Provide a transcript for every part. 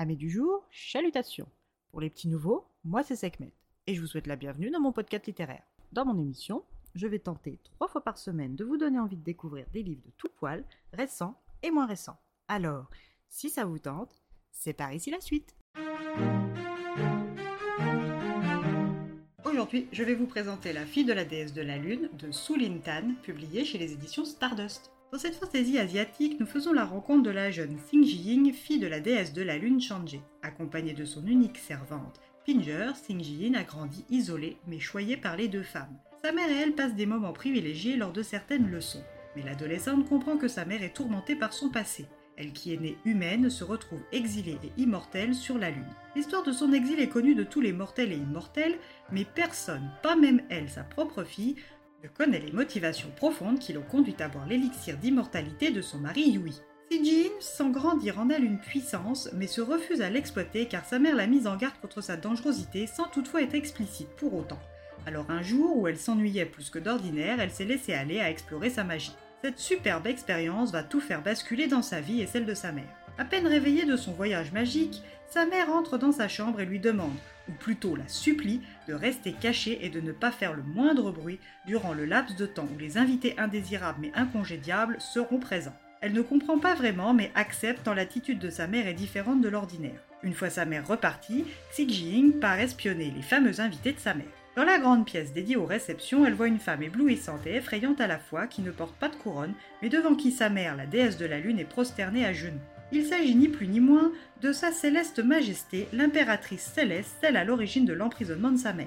Amis du jour, chalutations. Pour les petits nouveaux, moi c'est Sekhmet et je vous souhaite la bienvenue dans mon podcast littéraire. Dans mon émission, je vais tenter trois fois par semaine de vous donner envie de découvrir des livres de tout poil, récents et moins récents. Alors, si ça vous tente, c'est par ici la suite. Aujourd'hui, je vais vous présenter La fille de la déesse de la lune de Sulin Tan, publiée chez les éditions Stardust. Dans cette fantaisie asiatique, nous faisons la rencontre de la jeune Xing Jiying, fille de la déesse de la lune Changé. Accompagnée de son unique servante, Pinger, Xing Jiying a grandi isolée mais choyée par les deux femmes. Sa mère et elle passent des moments privilégiés lors de certaines leçons. Mais l'adolescente comprend que sa mère est tourmentée par son passé. Elle qui est née humaine se retrouve exilée et immortelle sur la Lune. L'histoire de son exil est connue de tous les mortels et immortels, mais personne, pas même elle, sa propre fille, ne connaît les motivations profondes qui l'ont conduit à boire l'élixir d'immortalité de son mari Yui. Jin sent grandir en elle une puissance, mais se refuse à l'exploiter car sa mère l'a mise en garde contre sa dangerosité sans toutefois être explicite pour autant. Alors un jour où elle s'ennuyait plus que d'ordinaire, elle s'est laissée aller à explorer sa magie. Cette superbe expérience va tout faire basculer dans sa vie et celle de sa mère. À peine réveillée de son voyage magique, sa mère entre dans sa chambre et lui demande ou plutôt la supplie, de rester cachée et de ne pas faire le moindre bruit durant le laps de temps où les invités indésirables mais incongédiables seront présents. Elle ne comprend pas vraiment mais accepte tant l'attitude de sa mère est différente de l'ordinaire. Une fois sa mère repartie, Xi Jing part espionner les fameux invités de sa mère. Dans la grande pièce dédiée aux réceptions, elle voit une femme éblouissante et effrayante à la fois qui ne porte pas de couronne, mais devant qui sa mère, la déesse de la lune, est prosternée à genoux. Il s'agit ni plus ni moins de sa céleste majesté, l'impératrice céleste, celle à l'origine de l'emprisonnement de sa mère.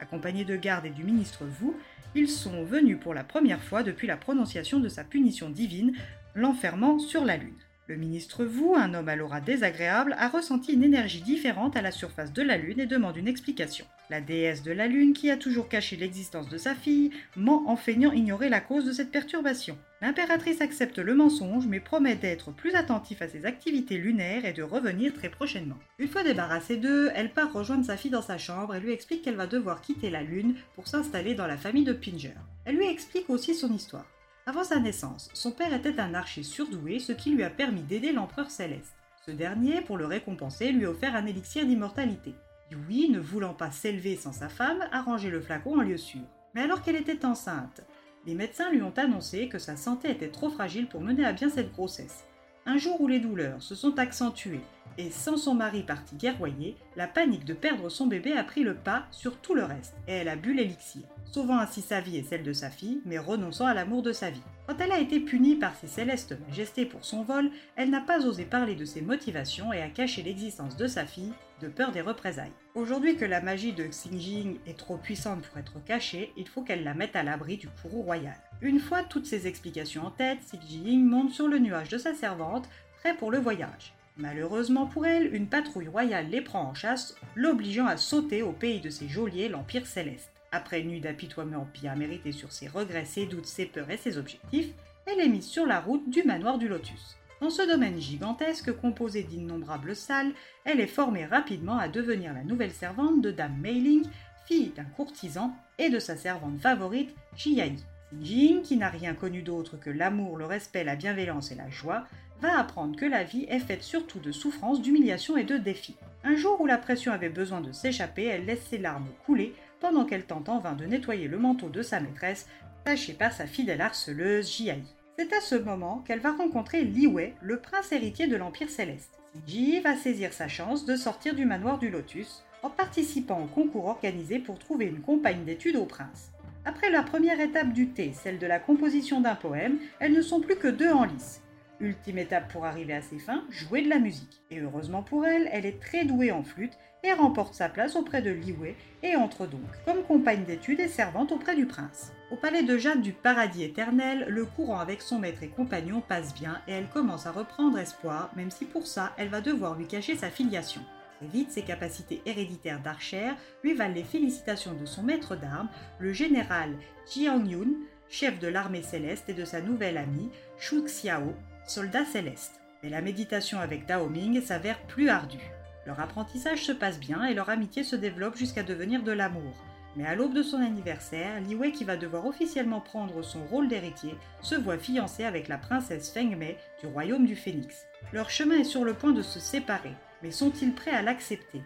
Accompagnés de gardes et du ministre Wu, ils sont venus pour la première fois depuis la prononciation de sa punition divine, l'enfermant sur la Lune. Le ministre Wu, un homme à l'aura désagréable, a ressenti une énergie différente à la surface de la Lune et demande une explication. La déesse de la Lune, qui a toujours caché l'existence de sa fille, ment en feignant ignorer la cause de cette perturbation. L'impératrice accepte le mensonge mais promet d'être plus attentif à ses activités lunaires et de revenir très prochainement. Une fois débarrassée d'eux, elle part rejoindre sa fille dans sa chambre et lui explique qu'elle va devoir quitter la Lune pour s'installer dans la famille de Pinger. Elle lui explique aussi son histoire. Avant sa naissance, son père était un archer surdoué, ce qui lui a permis d'aider l'empereur céleste. Ce dernier, pour le récompenser, lui a offert un élixir d'immortalité. Yui, ne voulant pas s'élever sans sa femme, a rangé le flacon en lieu sûr. Mais alors qu'elle était enceinte, les médecins lui ont annoncé que sa santé était trop fragile pour mener à bien cette grossesse. Un jour où les douleurs se sont accentuées et sans son mari parti guerroyer, la panique de perdre son bébé a pris le pas sur tout le reste et elle a bu l'élixir, sauvant ainsi sa vie et celle de sa fille, mais renonçant à l'amour de sa vie. Quand elle a été punie par ses célestes majestés pour son vol, elle n'a pas osé parler de ses motivations et a caché l'existence de sa fille, de peur des représailles. Aujourd'hui que la magie de Xinjing est trop puissante pour être cachée, il faut qu'elle la mette à l'abri du courroux royal. Une fois toutes ces explications en tête, Xinjing monte sur le nuage de sa servante, prêt pour le voyage. Malheureusement pour elle, une patrouille royale les prend en chasse, l'obligeant à sauter au pays de ses geôliers, l'Empire céleste. Après une nuit d'apitoiement bien méritée sur ses regrets, ses doutes, ses peurs et ses objectifs, elle est mise sur la route du manoir du Lotus. Dans ce domaine gigantesque composé d'innombrables salles, elle est formée rapidement à devenir la nouvelle servante de Dame Meiling, fille d'un courtisan, et de sa servante favorite, Jiyai. Jing, qui n'a rien connu d'autre que l'amour, le respect, la bienveillance et la joie, va apprendre que la vie est faite surtout de souffrances, d'humiliations et de défis. Un jour où la pression avait besoin de s'échapper, elle laisse ses larmes couler pendant qu'elle tente en vain de nettoyer le manteau de sa maîtresse, taché par sa fidèle harceleuse Jiai. C'est à ce moment qu'elle va rencontrer Li Wei, le prince héritier de l'Empire céleste. Ji va saisir sa chance de sortir du manoir du Lotus en participant au concours organisé pour trouver une compagne d'études au prince. Après la première étape du thé, celle de la composition d'un poème, elles ne sont plus que deux en lice. Ultime étape pour arriver à ses fins, jouer de la musique. Et heureusement pour elle, elle est très douée en flûte et remporte sa place auprès de Liwei et entre donc comme compagne d'études et servante auprès du prince. Au palais de Jade du paradis éternel, le courant avec son maître et compagnon passe bien et elle commence à reprendre espoir, même si pour ça, elle va devoir lui cacher sa filiation. Très vite, ses capacités héréditaires d'archère lui valent les félicitations de son maître d'armes, le général Jiang Yun, chef de l'armée céleste, et de sa nouvelle amie, Shu Xiao, soldat céleste. Mais la méditation avec Dao Ming s'avère plus ardue. Leur apprentissage se passe bien et leur amitié se développe jusqu'à devenir de l'amour. Mais à l'aube de son anniversaire, Li Wei, qui va devoir officiellement prendre son rôle d'héritier, se voit fiancé avec la princesse Feng Mei du royaume du Phénix. Leur chemin est sur le point de se séparer. mais sont-ils prêts à l'accepter?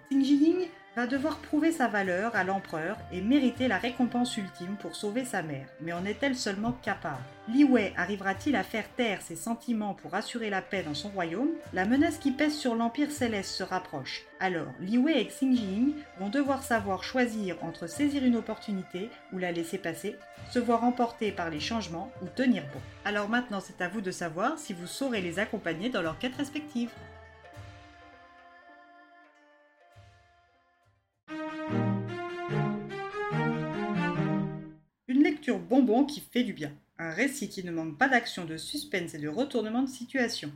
Va devoir prouver sa valeur à l'empereur et mériter la récompense ultime pour sauver sa mère. Mais en est-elle seulement capable? Li Wei arrivera-t-il à faire taire ses sentiments pour assurer la paix dans son royaume? La menace qui pèse sur l'Empire céleste se rapproche. Alors, Li Wei et Xing Jing vont devoir savoir choisir entre saisir une opportunité ou la laisser passer, se voir emporter par les changements ou tenir bon. Alors maintenant, c'est à vous de savoir si vous saurez les accompagner dans leurs quêtes respectives. bonbon qui fait du bien. Un récit qui ne manque pas d'action, de suspense et de retournement de situation.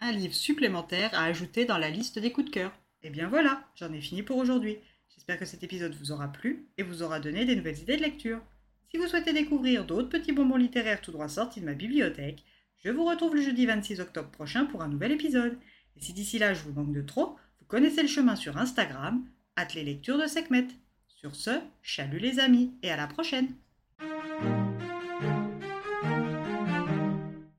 Un livre supplémentaire à ajouter dans la liste des coups de cœur. Et bien voilà, j'en ai fini pour aujourd'hui. J'espère que cet épisode vous aura plu et vous aura donné des nouvelles idées de lecture. Si vous souhaitez découvrir d'autres petits bonbons littéraires tout droit sortis de ma bibliothèque, je vous retrouve le jeudi 26 octobre prochain pour un nouvel épisode. Et si d'ici là je vous manque de trop, vous connaissez le chemin sur Instagram, at les lectures de Sekhmet. Sur ce, chalut les amis et à la prochaine